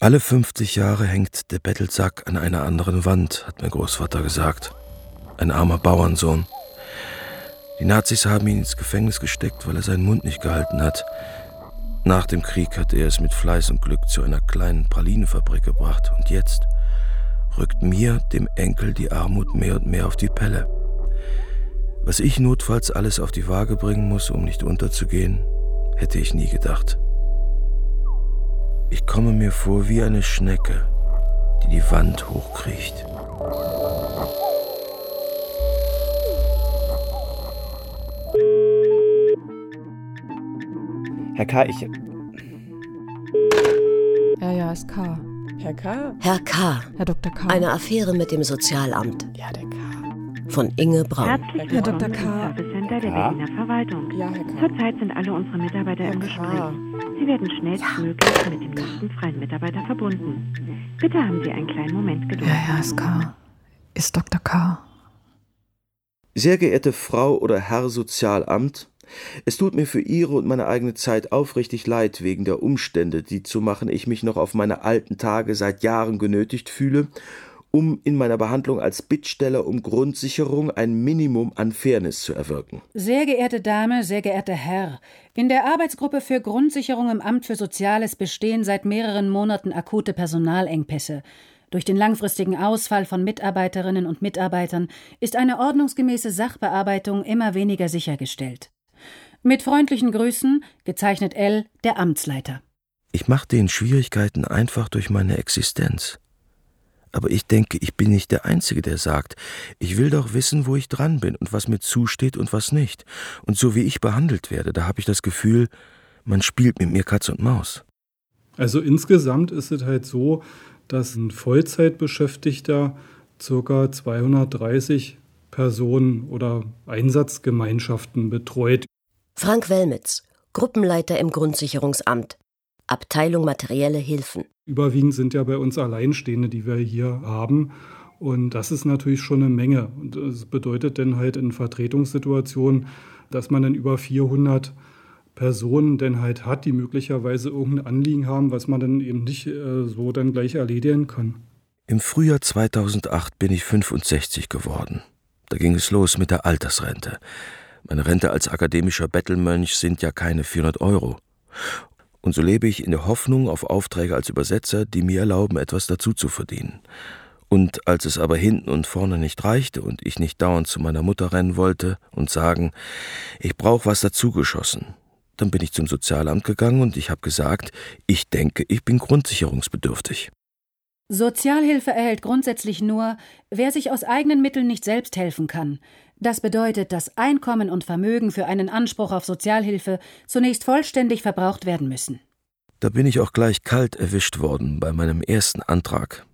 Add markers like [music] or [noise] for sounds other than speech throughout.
Alle 50 Jahre hängt der Bettelsack an einer anderen Wand, hat mein Großvater gesagt. Ein armer Bauernsohn. Die Nazis haben ihn ins Gefängnis gesteckt, weil er seinen Mund nicht gehalten hat. Nach dem Krieg hat er es mit Fleiß und Glück zu einer kleinen Pralinenfabrik gebracht. Und jetzt rückt mir, dem Enkel, die Armut mehr und mehr auf die Pelle. Was ich notfalls alles auf die Waage bringen muss, um nicht unterzugehen, hätte ich nie gedacht. Ich komme mir vor wie eine Schnecke, die die Wand hochkriecht. Herr K., ich. Ja, ja, ist K. Herr K. Herr K. Herr Dr. K. Eine Affäre mit dem Sozialamt. Ja, der K. Von Inge Braun. Herzlich Herr Dr. willkommen K. im Service Center der Ja. Berliner Verwaltung. Ja, Herr K. Zurzeit sind alle unsere Mitarbeiter Herr im K. Gespräch. Sie werden schnellstmöglich mit dem nächsten freien Mitarbeiter verbunden. Bitte haben Sie einen kleinen Moment Geduld. Ja, ja, ist K. Ist Dr. K. Sehr geehrte Frau oder Herr Sozialamt, es tut mir für Ihre und meine eigene Zeit aufrichtig leid wegen der Umstände, die zu machen ich mich noch auf meine alten Tage seit Jahren genötigt fühle, um in meiner Behandlung als Bittsteller um Grundsicherung ein Minimum an Fairness zu erwirken. Sehr geehrte Dame, sehr geehrter Herr, in der Arbeitsgruppe für Grundsicherung im Amt für Soziales bestehen seit mehreren Monaten akute Personalengpässe. Durch den langfristigen Ausfall von Mitarbeiterinnen und Mitarbeitern ist eine ordnungsgemäße Sachbearbeitung immer weniger sichergestellt. Mit freundlichen Grüßen, gezeichnet L, der Amtsleiter. Ich mache den Schwierigkeiten einfach durch meine Existenz. Aber ich denke, ich bin nicht der Einzige, der sagt, ich will doch wissen, wo ich dran bin und was mir zusteht und was nicht. Und so wie ich behandelt werde, da habe ich das Gefühl, man spielt mit mir Katz und Maus. Also insgesamt ist es halt so, dass ein Vollzeitbeschäftigter ca. 230 Personen oder Einsatzgemeinschaften betreut. Frank Wellmitz, Gruppenleiter im Grundsicherungsamt. Abteilung Materielle Hilfen. Überwiegend sind ja bei uns Alleinstehende, die wir hier haben. Und das ist natürlich schon eine Menge. Und das bedeutet dann halt in Vertretungssituationen, dass man dann über 400 Personen dann halt hat, die möglicherweise irgendein Anliegen haben, was man dann eben nicht äh, so dann gleich erledigen kann. Im Frühjahr 2008 bin ich 65 geworden. Da ging es los mit der Altersrente. Meine Rente als akademischer Bettelmönch sind ja keine 400 Euro. Und so lebe ich in der Hoffnung auf Aufträge als Übersetzer, die mir erlauben, etwas dazu zu verdienen. Und als es aber hinten und vorne nicht reichte und ich nicht dauernd zu meiner Mutter rennen wollte und sagen, ich brauche was dazugeschossen, dann bin ich zum Sozialamt gegangen und ich habe gesagt, ich denke, ich bin grundsicherungsbedürftig. Sozialhilfe erhält grundsätzlich nur, wer sich aus eigenen Mitteln nicht selbst helfen kann. Das bedeutet, dass Einkommen und Vermögen für einen Anspruch auf Sozialhilfe zunächst vollständig verbraucht werden müssen. Da bin ich auch gleich kalt erwischt worden bei meinem ersten Antrag,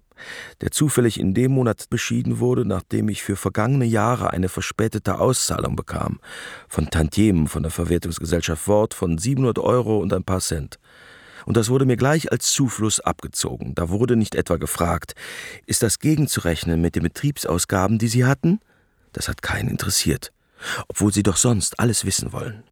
der zufällig in dem Monat beschieden wurde, nachdem ich für vergangene Jahre eine verspätete Auszahlung bekam, von Tantiemen von der Verwertungsgesellschaft Wort von 700 Euro und ein paar Cent. Und das wurde mir gleich als Zufluss abgezogen. Da wurde nicht etwa gefragt, ist das gegenzurechnen mit den Betriebsausgaben, die Sie hatten? Das hat keinen interessiert, obwohl Sie doch sonst alles wissen wollen.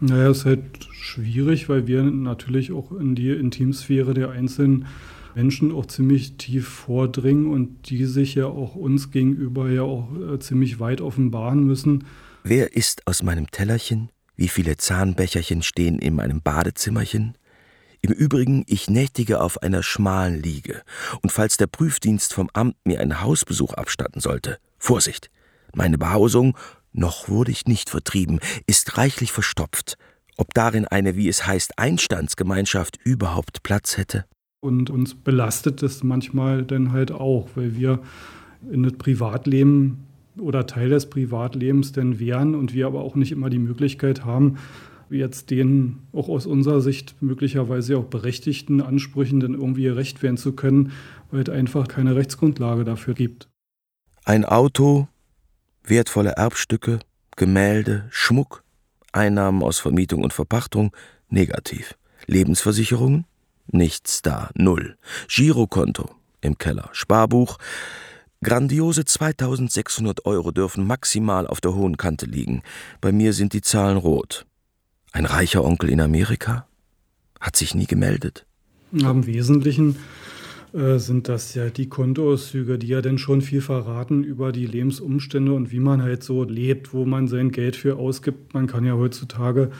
Naja, es ist halt schwierig, weil wir natürlich auch in die Intimsphäre der einzelnen Menschen auch ziemlich tief vordringen und die sich ja auch uns gegenüber ja auch äh, ziemlich weit offenbaren müssen. Wer isst aus meinem Tellerchen? Wie viele Zahnbecherchen stehen in meinem Badezimmerchen? Im Übrigen, ich nächtige auf einer schmalen Liege. Und falls der Prüfdienst vom Amt mir einen Hausbesuch abstatten sollte, Vorsicht! Meine Behausung, noch wurde ich nicht vertrieben, ist reichlich verstopft. Ob darin eine, wie es heißt, Einstandsgemeinschaft überhaupt Platz hätte? Und uns belastet das manchmal dann halt auch, weil wir in das Privatleben oder Teil des Privatlebens denn wären und wir aber auch nicht immer die Möglichkeit haben, jetzt den auch aus unserer Sicht möglicherweise auch berechtigten Ansprüchen dann irgendwie gerecht werden zu können, weil es einfach keine Rechtsgrundlage dafür gibt. Ein Auto, wertvolle Erbstücke, Gemälde, Schmuck, Einnahmen aus Vermietung und Verpachtung, negativ. Lebensversicherungen? Nichts da, null. Girokonto im Keller, Sparbuch. Grandiose 2600 Euro dürfen maximal auf der hohen Kante liegen. Bei mir sind die Zahlen rot. Ein reicher Onkel in Amerika? Hat sich nie gemeldet. Im Wesentlichen äh, sind das ja die Kontoauszüge, die ja dann schon viel verraten über die Lebensumstände und wie man halt so lebt, wo man sein Geld für ausgibt. Man kann ja heutzutage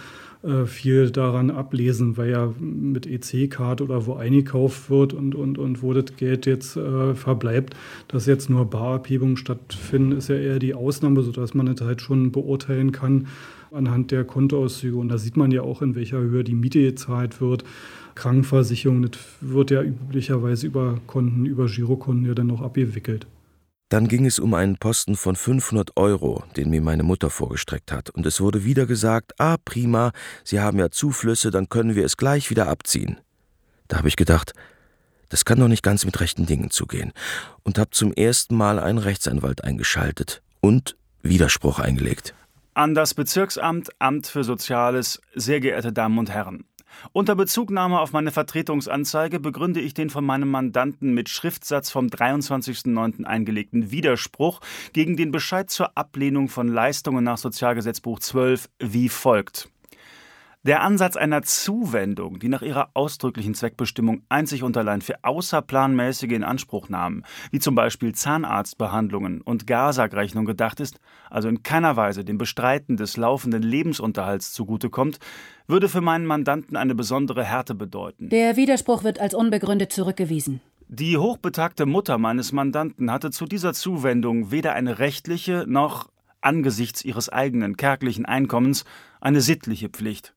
äh, viel daran ablesen, weil ja mit EC-Karte oder wo eingekauft wird und, und, und wo das Geld jetzt äh, verbleibt, dass jetzt nur Barabhebungen stattfinden, ist ja eher die Ausnahme, sodass man das halt schon beurteilen kann anhand der Kontoauszüge. Und da sieht man ja auch, in welcher Höhe die Miete gezahlt wird. Krankenversicherung, das wird ja üblicherweise über Konten, über Girokonten ja dann noch abgewickelt. Dann ging es um einen Posten von 500 Euro, den mir meine Mutter vorgestreckt hat, und es wurde wieder gesagt, ah prima, Sie haben ja Zuflüsse, dann können wir es gleich wieder abziehen. Da habe ich gedacht, das kann doch nicht ganz mit rechten Dingen zugehen, und habe zum ersten Mal einen Rechtsanwalt eingeschaltet und Widerspruch eingelegt. An das Bezirksamt, Amt für Soziales, sehr geehrte Damen und Herren. Unter Bezugnahme auf meine Vertretungsanzeige begründe ich den von meinem Mandanten mit Schriftsatz vom 23.09. eingelegten Widerspruch gegen den Bescheid zur Ablehnung von Leistungen nach Sozialgesetzbuch 12 wie folgt. Der Ansatz einer Zuwendung, die nach ihrer ausdrücklichen Zweckbestimmung einzig und allein für außerplanmäßige Inanspruchnahmen, wie zum Beispiel Zahnarztbehandlungen und Gasagrechnung gedacht ist, also in keiner Weise dem Bestreiten des laufenden Lebensunterhalts zugutekommt, würde für meinen Mandanten eine besondere Härte bedeuten. Der Widerspruch wird als unbegründet zurückgewiesen. Die hochbetagte Mutter meines Mandanten hatte zu dieser Zuwendung weder eine rechtliche noch angesichts ihres eigenen kärglichen Einkommens eine sittliche Pflicht.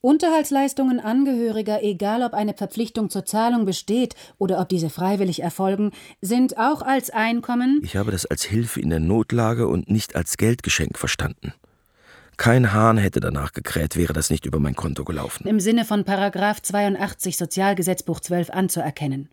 Unterhaltsleistungen Angehöriger, egal ob eine Verpflichtung zur Zahlung besteht oder ob diese freiwillig erfolgen, sind auch als Einkommen. Ich habe das als Hilfe in der Notlage und nicht als Geldgeschenk verstanden. Kein Hahn hätte danach gekräht, wäre das nicht über mein Konto gelaufen. Im Sinne von Paragraph 82 Sozialgesetzbuch 12 anzuerkennen.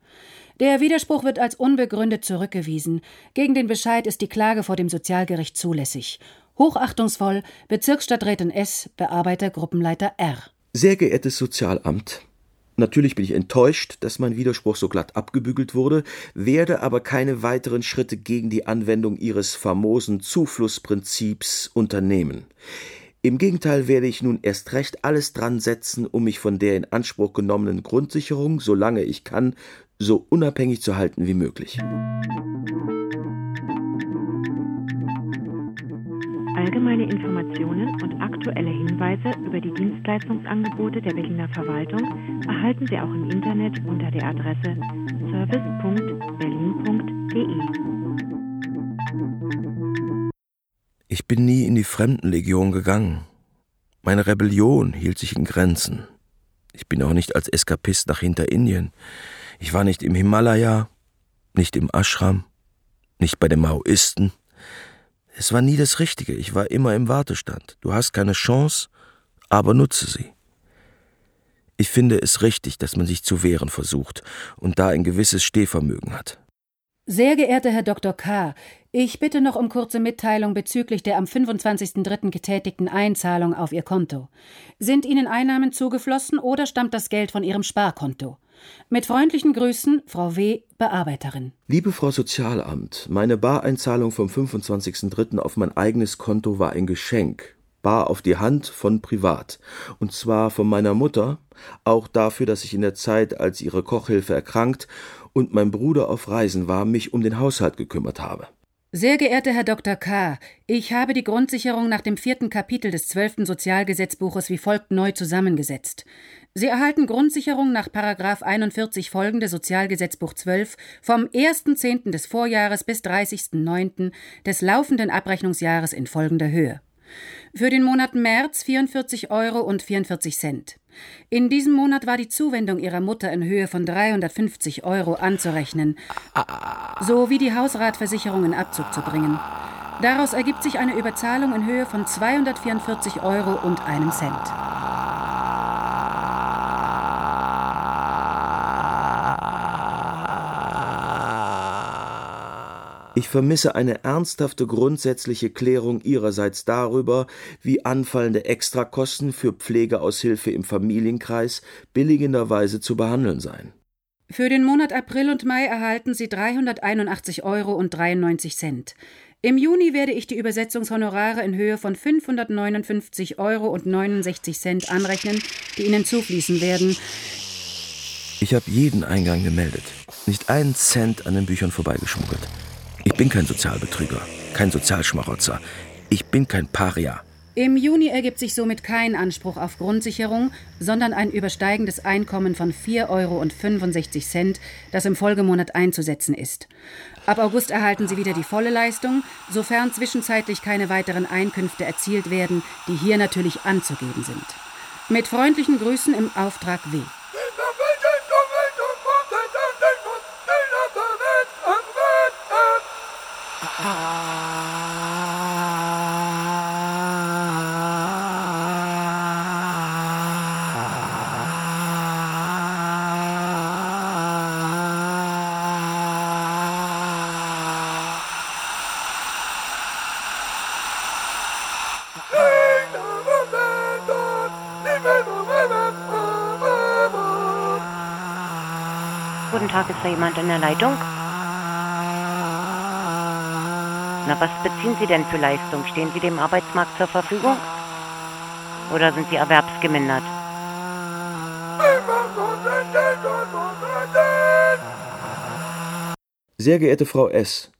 Der Widerspruch wird als unbegründet zurückgewiesen. Gegen den Bescheid ist die Klage vor dem Sozialgericht zulässig. Hochachtungsvoll Bezirksstadträtin S, Bearbeiter Gruppenleiter R. Sehr geehrtes Sozialamt, Natürlich bin ich enttäuscht, dass mein Widerspruch so glatt abgebügelt wurde, werde aber keine weiteren Schritte gegen die Anwendung Ihres famosen Zuflussprinzips unternehmen. Im Gegenteil werde ich nun erst recht alles dran setzen, um mich von der in Anspruch genommenen Grundsicherung, solange ich kann, so unabhängig zu halten wie möglich. Allgemeine Informationen und aktuelle Hinweise über die Dienstleistungsangebote der Berliner Verwaltung erhalten Sie auch im Internet unter der Adresse service.berlin.de. Ich bin nie in die Fremdenlegion gegangen. Meine Rebellion hielt sich in Grenzen. Ich bin auch nicht als Eskapist nach Hinterindien. Ich war nicht im Himalaya, nicht im Ashram, nicht bei den Maoisten. Es war nie das Richtige, ich war immer im Wartestand. Du hast keine Chance, aber nutze sie. Ich finde es richtig, dass man sich zu wehren versucht und da ein gewisses Stehvermögen hat. Sehr geehrter Herr Dr. K., ich bitte noch um kurze Mitteilung bezüglich der am 25.03. getätigten Einzahlung auf Ihr Konto. Sind Ihnen Einnahmen zugeflossen oder stammt das Geld von Ihrem Sparkonto? Mit freundlichen Grüßen, Frau W., Bearbeiterin. Liebe Frau Sozialamt, meine Bareinzahlung vom 25.03. auf mein eigenes Konto war ein Geschenk, bar auf die Hand von privat. Und zwar von meiner Mutter, auch dafür, dass ich in der Zeit, als ihre Kochhilfe erkrankt und mein Bruder auf Reisen war, mich um den Haushalt gekümmert habe. Sehr geehrter Herr Dr. K., ich habe die Grundsicherung nach dem vierten Kapitel des zwölften Sozialgesetzbuches wie folgt neu zusammengesetzt. Sie erhalten Grundsicherung nach § 41 folgende Sozialgesetzbuch 12 vom 1.10. des Vorjahres bis 30.09. des laufenden Abrechnungsjahres in folgender Höhe. Für den Monat März 44 Euro und 44 Cent. In diesem Monat war die Zuwendung ihrer Mutter in Höhe von 350 Euro anzurechnen, sowie die Hausratversicherung in Abzug zu bringen. Daraus ergibt sich eine Überzahlung in Höhe von 244 Euro und einem Cent. Ich vermisse eine ernsthafte grundsätzliche Klärung Ihrerseits darüber, wie anfallende Extrakosten für Pflegeaushilfe im Familienkreis billigenderweise zu behandeln seien. Für den Monat April und Mai erhalten Sie 381 Euro und 93 Cent. Im Juni werde ich die Übersetzungshonorare in Höhe von 559 Euro und 69 Cent anrechnen, die Ihnen zufließen werden. Ich habe jeden Eingang gemeldet. Nicht einen Cent an den Büchern vorbeigeschmuggelt. Ich bin kein Sozialbetrüger, kein Sozialschmarotzer. Ich bin kein Paria. Im Juni ergibt sich somit kein Anspruch auf Grundsicherung, sondern ein übersteigendes Einkommen von 4,65 Euro, das im Folgemonat einzusetzen ist. Ab August erhalten Sie wieder die volle Leistung, sofern zwischenzeitlich keine weiteren Einkünfte erzielt werden, die hier natürlich anzugeben sind. Mit freundlichen Grüßen im Auftrag W. Guten Tag, ist da jemand in der Leitung? Na, was beziehen Sie denn für Leistung? Stehen Sie dem Arbeitsmarkt zur Verfügung? Oder sind Sie erwerbsgemindert? Sehr geehrte Frau S.,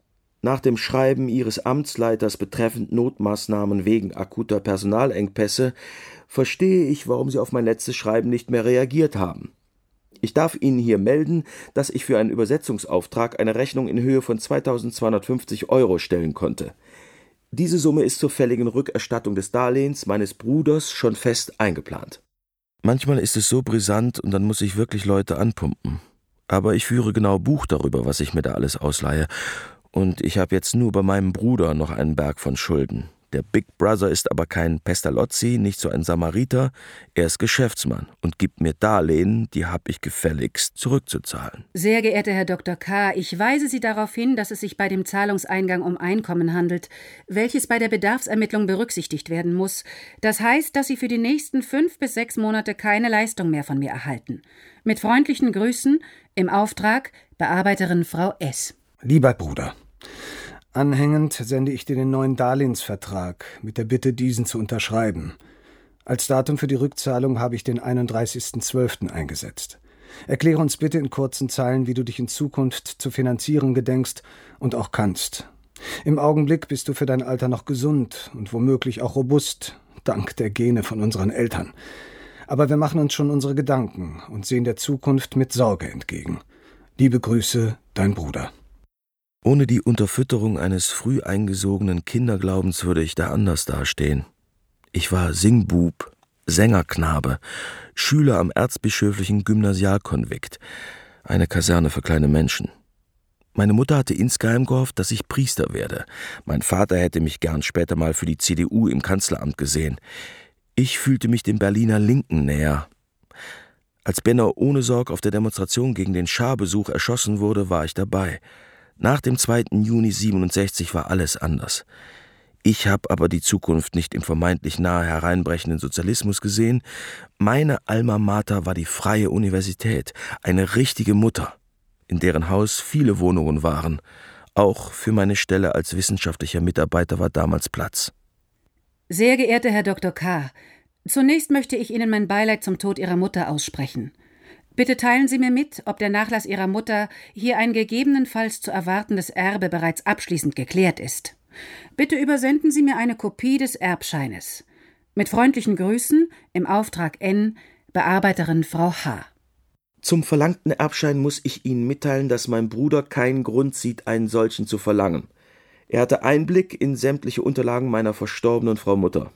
nach dem Schreiben Ihres Amtsleiters betreffend Notmaßnahmen wegen akuter Personalengpässe verstehe ich, warum Sie auf mein letztes Schreiben nicht mehr reagiert haben. Ich darf Ihnen hier melden, dass ich für einen Übersetzungsauftrag eine Rechnung in Höhe von 2250 Euro stellen konnte. Diese Summe ist zur fälligen Rückerstattung des Darlehens meines Bruders schon fest eingeplant. Manchmal ist es so brisant und dann muss ich wirklich Leute anpumpen. Aber ich führe genau Buch darüber, was ich mir da alles ausleihe. Und ich habe jetzt nur bei meinem Bruder noch einen Berg von Schulden. Der Big Brother ist aber kein Pestalozzi, nicht so ein Samariter. Er ist Geschäftsmann und gibt mir Darlehen, die habe ich gefälligst zurückzuzahlen. Sehr geehrter Herr Dr. K., ich weise Sie darauf hin, dass es sich bei dem Zahlungseingang um Einkommen handelt, welches bei der Bedarfsermittlung berücksichtigt werden muss. Das heißt, dass Sie für die nächsten fünf bis sechs Monate keine Leistung mehr von mir erhalten. Mit freundlichen Grüßen im Auftrag Bearbeiterin Frau S. Lieber Bruder, Anhängend sende ich dir den neuen Darlehensvertrag mit der Bitte, diesen zu unterschreiben. Als Datum für die Rückzahlung habe ich den 31.12. eingesetzt. Erkläre uns bitte in kurzen Zeilen, wie du dich in Zukunft zu finanzieren gedenkst und auch kannst. Im Augenblick bist du für dein Alter noch gesund und womöglich auch robust, dank der Gene von unseren Eltern. Aber wir machen uns schon unsere Gedanken und sehen der Zukunft mit Sorge entgegen. Liebe Grüße, dein Bruder. Ohne die Unterfütterung eines früh eingesogenen Kinderglaubens würde ich da anders dastehen. Ich war Singbub, Sängerknabe, Schüler am erzbischöflichen Gymnasialkonvikt, eine Kaserne für kleine Menschen. Meine Mutter hatte insgeheim gehofft, dass ich Priester werde. Mein Vater hätte mich gern später mal für die CDU im Kanzleramt gesehen. Ich fühlte mich dem Berliner Linken näher. Als Benner ohne Sorg auf der Demonstration gegen den Scharbesuch erschossen wurde, war ich dabei. Nach dem 2. Juni 67 war alles anders. Ich habe aber die Zukunft nicht im vermeintlich nahe hereinbrechenden Sozialismus gesehen. Meine Alma Mater war die Freie Universität, eine richtige Mutter, in deren Haus viele Wohnungen waren. Auch für meine Stelle als wissenschaftlicher Mitarbeiter war damals Platz. Sehr geehrter Herr Dr. K., zunächst möchte ich Ihnen mein Beileid zum Tod Ihrer Mutter aussprechen. Bitte teilen Sie mir mit, ob der Nachlass Ihrer Mutter hier ein gegebenenfalls zu erwartendes Erbe bereits abschließend geklärt ist. Bitte übersenden Sie mir eine Kopie des Erbscheines. Mit freundlichen Grüßen im Auftrag N, Bearbeiterin Frau H. Zum verlangten Erbschein muss ich Ihnen mitteilen, dass mein Bruder keinen Grund sieht, einen solchen zu verlangen. Er hatte Einblick in sämtliche Unterlagen meiner verstorbenen Frau Mutter.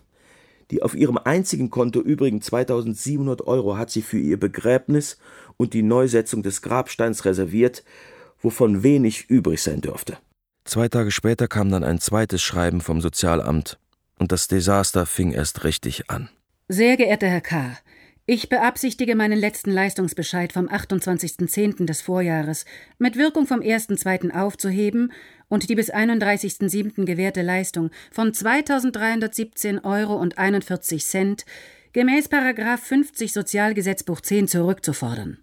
Die auf ihrem einzigen Konto übrigen 2700 Euro hat sie für ihr Begräbnis und die Neusetzung des Grabsteins reserviert, wovon wenig übrig sein dürfte. Zwei Tage später kam dann ein zweites Schreiben vom Sozialamt und das Desaster fing erst richtig an. Sehr geehrter Herr K., ich beabsichtige meinen letzten Leistungsbescheid vom 28.10. des Vorjahres mit Wirkung vom 1.2. aufzuheben und die bis 31.07. gewährte Leistung von 2.317 Euro und 41 Cent gemäß Paragraph 50 Sozialgesetzbuch 10 zurückzufordern.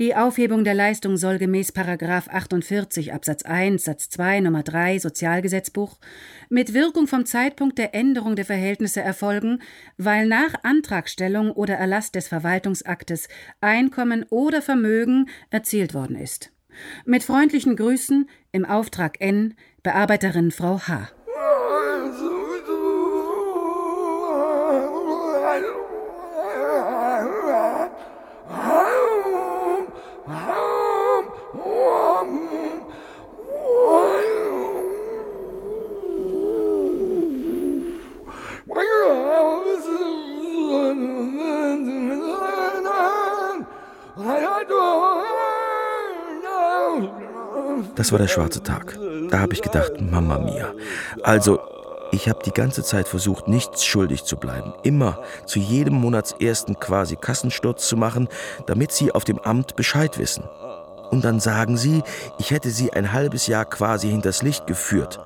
Die Aufhebung der Leistung soll gemäß Paragraph 48 Absatz 1 Satz 2 Nummer 3 Sozialgesetzbuch mit Wirkung vom Zeitpunkt der Änderung der Verhältnisse erfolgen, weil nach Antragstellung oder Erlass des Verwaltungsaktes Einkommen oder Vermögen erzielt worden ist. Mit freundlichen Grüßen im Auftrag N, Bearbeiterin Frau H. war der schwarze Tag. Da habe ich gedacht, Mama mia. Also, ich habe die ganze Zeit versucht, nichts schuldig zu bleiben. Immer zu jedem Monatsersten quasi Kassensturz zu machen, damit sie auf dem Amt Bescheid wissen. Und dann sagen sie, ich hätte sie ein halbes Jahr quasi hinters Licht geführt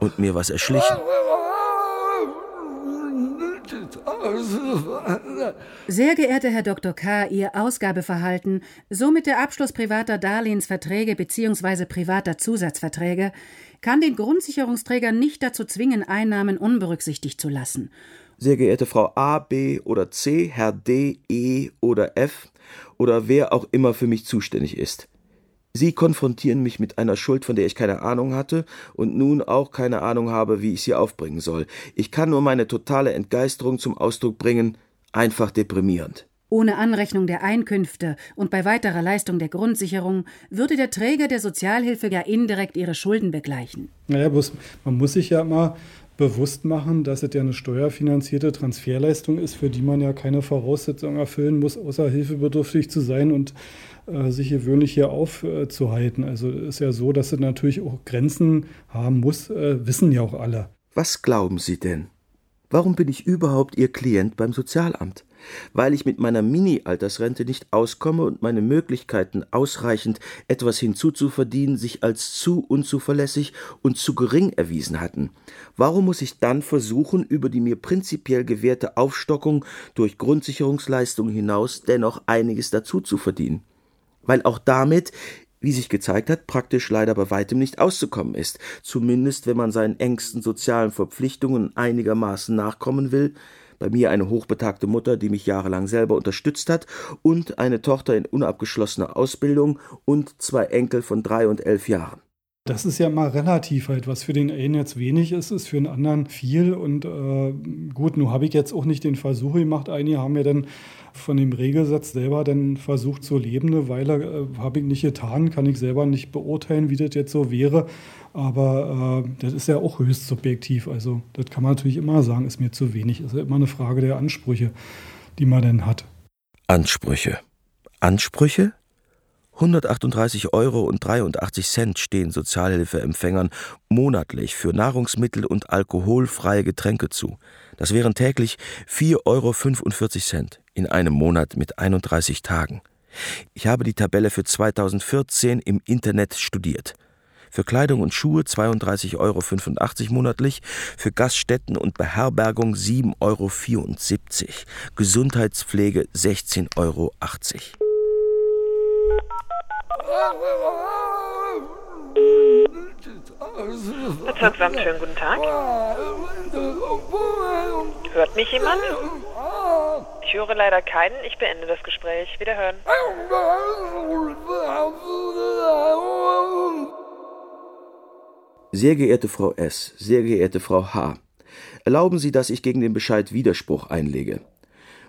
und mir was erschlichen. [laughs] Sehr geehrter Herr Dr. K., Ihr Ausgabeverhalten, somit der Abschluss privater Darlehensverträge bzw. privater Zusatzverträge, kann den Grundsicherungsträger nicht dazu zwingen, Einnahmen unberücksichtigt zu lassen. Sehr geehrte Frau A, B oder C, Herr D, E oder F oder wer auch immer für mich zuständig ist. Sie konfrontieren mich mit einer Schuld, von der ich keine Ahnung hatte und nun auch keine Ahnung habe, wie ich sie aufbringen soll. Ich kann nur meine totale Entgeisterung zum Ausdruck bringen, einfach deprimierend. Ohne Anrechnung der Einkünfte und bei weiterer Leistung der Grundsicherung würde der Träger der Sozialhilfe ja indirekt ihre Schulden begleichen. Naja, man muss sich ja immer bewusst machen, dass es ja eine steuerfinanzierte Transferleistung ist, für die man ja keine Voraussetzungen erfüllen muss, außer hilfebedürftig zu sein und äh, sich gewöhnlich hier aufzuhalten. Also ist ja so, dass es natürlich auch Grenzen haben muss, äh, wissen ja auch alle. Was glauben Sie denn? Warum bin ich überhaupt Ihr Klient beim Sozialamt? Weil ich mit meiner Mini-Altersrente nicht auskomme und meine Möglichkeiten ausreichend etwas hinzuzuverdienen sich als zu unzuverlässig und zu gering erwiesen hatten. Warum muss ich dann versuchen, über die mir prinzipiell gewährte Aufstockung durch Grundsicherungsleistungen hinaus dennoch einiges dazu zu verdienen? weil auch damit, wie sich gezeigt hat, praktisch leider bei weitem nicht auszukommen ist, zumindest wenn man seinen engsten sozialen Verpflichtungen einigermaßen nachkommen will, bei mir eine hochbetagte Mutter, die mich jahrelang selber unterstützt hat, und eine Tochter in unabgeschlossener Ausbildung und zwei Enkel von drei und elf Jahren. Das ist ja mal relativ halt, was für den einen jetzt wenig ist, ist für den anderen viel. Und äh, gut, nun habe ich jetzt auch nicht den Versuch gemacht. Einige haben ja dann von dem Regelsatz selber dann versucht zu leben. Eine Weile äh, habe ich nicht getan, kann ich selber nicht beurteilen, wie das jetzt so wäre. Aber äh, das ist ja auch höchst subjektiv. Also das kann man natürlich immer sagen, ist mir zu wenig. Das ist ja immer eine Frage der Ansprüche, die man dann hat. Ansprüche. Ansprüche? 138 Euro und 83 Cent stehen Sozialhilfeempfängern monatlich für Nahrungsmittel und alkoholfreie Getränke zu. Das wären täglich 4,45 Euro in einem Monat mit 31 Tagen. Ich habe die Tabelle für 2014 im Internet studiert. Für Kleidung und Schuhe 32,85 Euro monatlich, für Gaststätten und Beherbergung 7,74 Euro, Gesundheitspflege 16,80 Euro. Bezirksamt, schönen guten Tag. Hört mich jemand? Ich höre leider keinen. Ich beende das Gespräch. Wiederhören. Sehr geehrte Frau S., sehr geehrte Frau H., erlauben Sie, dass ich gegen den Bescheid Widerspruch einlege.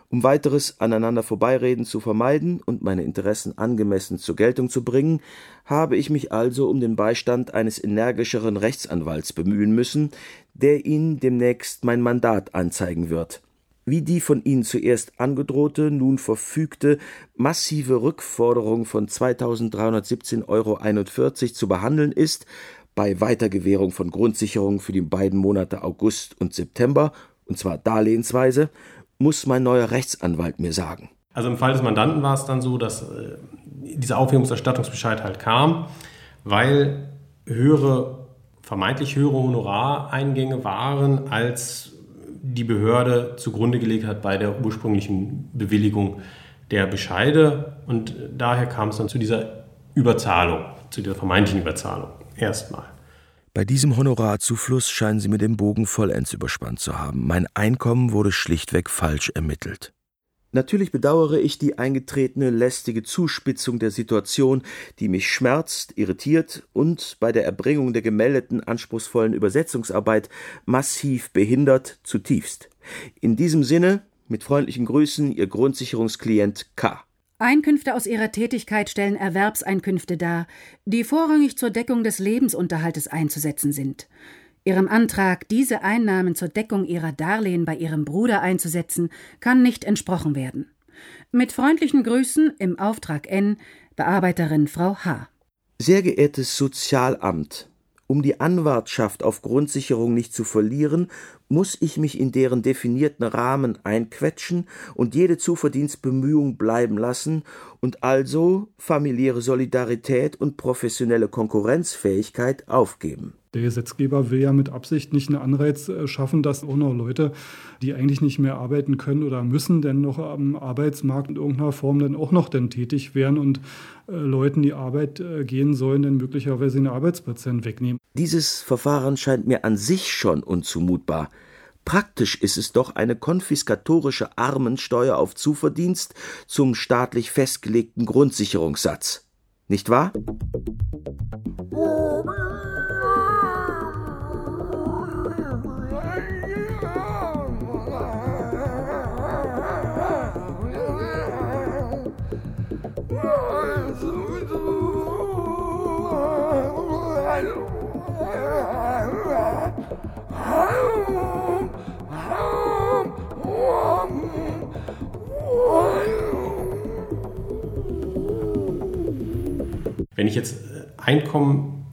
Um weiteres aneinander Vorbeireden zu vermeiden und meine Interessen angemessen zur Geltung zu bringen, habe ich mich also um den Beistand eines energischeren Rechtsanwalts bemühen müssen, der Ihnen demnächst mein Mandat anzeigen wird. Wie die von Ihnen zuerst angedrohte, nun verfügte massive Rückforderung von 2.317,41 Euro zu behandeln ist, bei Weitergewährung von Grundsicherung für die beiden Monate August und September, und zwar darlehensweise, muss mein neuer Rechtsanwalt mir sagen. Also im Fall des Mandanten war es dann so, dass äh, dieser Aufhebungserstattungsbescheid halt kam, weil höhere, vermeintlich höhere Honorareingänge waren, als die Behörde zugrunde gelegt hat bei der ursprünglichen Bewilligung der Bescheide. Und daher kam es dann zu dieser Überzahlung, zu dieser vermeintlichen Überzahlung erstmal. Bei diesem Honorarzufluss scheinen Sie mir den Bogen vollends überspannt zu haben. Mein Einkommen wurde schlichtweg falsch ermittelt. Natürlich bedauere ich die eingetretene lästige Zuspitzung der Situation, die mich schmerzt, irritiert und bei der Erbringung der gemeldeten anspruchsvollen Übersetzungsarbeit massiv behindert, zutiefst. In diesem Sinne, mit freundlichen Grüßen, Ihr Grundsicherungsklient K. Einkünfte aus ihrer Tätigkeit stellen Erwerbseinkünfte dar, die vorrangig zur Deckung des Lebensunterhaltes einzusetzen sind. Ihrem Antrag, diese Einnahmen zur Deckung ihrer Darlehen bei ihrem Bruder einzusetzen, kann nicht entsprochen werden. Mit freundlichen Grüßen im Auftrag N, Bearbeiterin Frau H. Sehr geehrtes Sozialamt, um die Anwartschaft auf Grundsicherung nicht zu verlieren, muss ich mich in deren definierten Rahmen einquetschen und jede Zuverdienstbemühung bleiben lassen und also familiäre Solidarität und professionelle Konkurrenzfähigkeit aufgeben. Der Gesetzgeber will ja mit Absicht nicht einen Anreiz äh, schaffen, dass auch noch Leute, die eigentlich nicht mehr arbeiten können oder müssen, denn noch am Arbeitsmarkt in irgendeiner Form dann auch noch dann tätig werden und äh, Leuten, die Arbeit äh, gehen sollen, dann möglicherweise den Arbeitsplatz wegnehmen. Dieses Verfahren scheint mir an sich schon unzumutbar. Praktisch ist es doch eine konfiskatorische Armensteuer auf Zuverdienst zum staatlich festgelegten Grundsicherungssatz. Nicht wahr? Ich jetzt äh, Einkommen,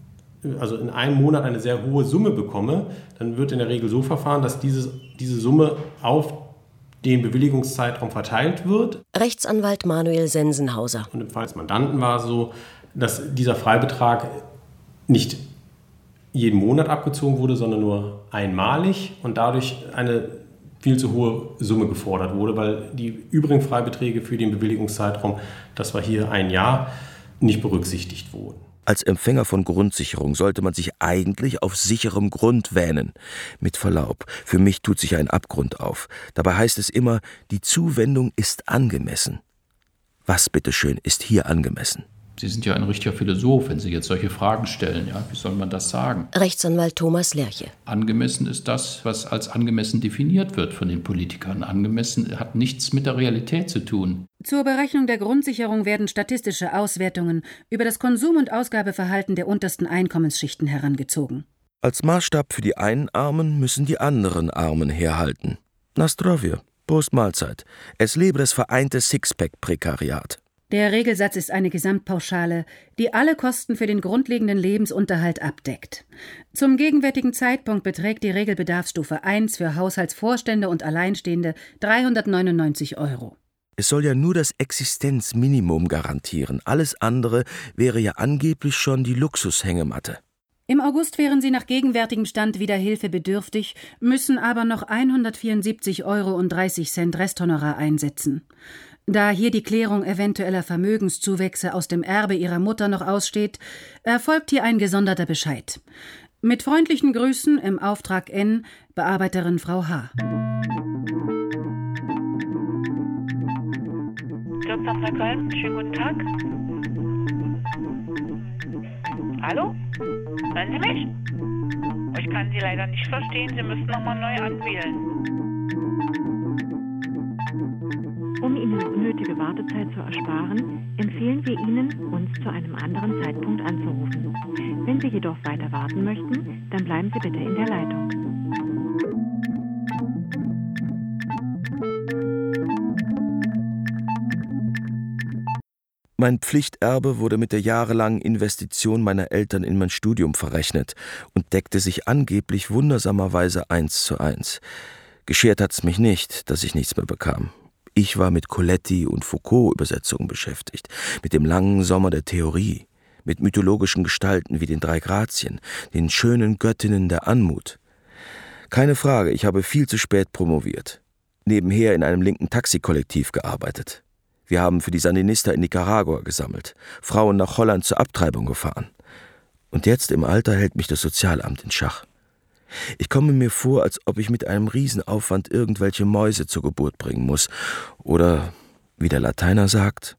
also in einem Monat eine sehr hohe Summe bekomme, dann wird in der Regel so verfahren, dass diese, diese Summe auf den Bewilligungszeitraum verteilt wird. Rechtsanwalt Manuel Sensenhauser. Und im Fall des Mandanten war es so, dass dieser Freibetrag nicht jeden Monat abgezogen wurde, sondern nur einmalig und dadurch eine viel zu hohe Summe gefordert wurde, weil die übrigen Freibeträge für den Bewilligungszeitraum, das war hier ein Jahr, nicht berücksichtigt wurden. Als Empfänger von Grundsicherung sollte man sich eigentlich auf sicherem Grund wähnen. Mit Verlaub, für mich tut sich ein Abgrund auf. Dabei heißt es immer, die Zuwendung ist angemessen. Was bitteschön ist hier angemessen? Sie sind ja ein richtiger Philosoph, wenn Sie jetzt solche Fragen stellen. Ja, wie soll man das sagen? Rechtsanwalt Thomas Lerche. Angemessen ist das, was als angemessen definiert wird von den Politikern. Angemessen hat nichts mit der Realität zu tun. Zur Berechnung der Grundsicherung werden statistische Auswertungen über das Konsum- und Ausgabeverhalten der untersten Einkommensschichten herangezogen. Als Maßstab für die einen Armen müssen die anderen Armen herhalten. Nastrovje, Postmahlzeit. Es lebe das vereinte Sixpack-Prekariat. Der Regelsatz ist eine Gesamtpauschale, die alle Kosten für den grundlegenden Lebensunterhalt abdeckt. Zum gegenwärtigen Zeitpunkt beträgt die Regelbedarfsstufe 1 für Haushaltsvorstände und Alleinstehende 399 Euro. Es soll ja nur das Existenzminimum garantieren. Alles andere wäre ja angeblich schon die Luxushängematte. Im August wären sie nach gegenwärtigem Stand wieder hilfebedürftig, müssen aber noch 174,30 Euro Resthonorar einsetzen. Da hier die Klärung eventueller Vermögenszuwächse aus dem Erbe ihrer Mutter noch aussteht, erfolgt hier ein gesonderter Bescheid. Mit freundlichen Grüßen im Auftrag N, Bearbeiterin Frau H. Wirtschaft Köln, schönen guten Tag. Hallo? Hören Sie mich? Ich kann Sie leider nicht verstehen. Sie müssen nochmal neu anwählen. Um Ihnen unnötige Wartezeit zu ersparen, empfehlen wir Ihnen, uns zu einem anderen Zeitpunkt anzurufen. Wenn Sie jedoch weiter warten möchten, dann bleiben Sie bitte in der Leitung. Mein Pflichterbe wurde mit der jahrelangen Investition meiner Eltern in mein Studium verrechnet und deckte sich angeblich wundersamerweise eins zu eins. Geschert hat's mich nicht, dass ich nichts mehr bekam. Ich war mit Coletti und Foucault-Übersetzungen beschäftigt, mit dem langen Sommer der Theorie, mit mythologischen Gestalten wie den drei Grazien, den schönen Göttinnen der Anmut. Keine Frage, ich habe viel zu spät promoviert. Nebenher in einem linken Taxikollektiv gearbeitet. Wir haben für die Sandinista in Nicaragua gesammelt, Frauen nach Holland zur Abtreibung gefahren. Und jetzt im Alter hält mich das Sozialamt in Schach. Ich komme mir vor, als ob ich mit einem Riesenaufwand irgendwelche Mäuse zur Geburt bringen muss. Oder, wie der Lateiner sagt,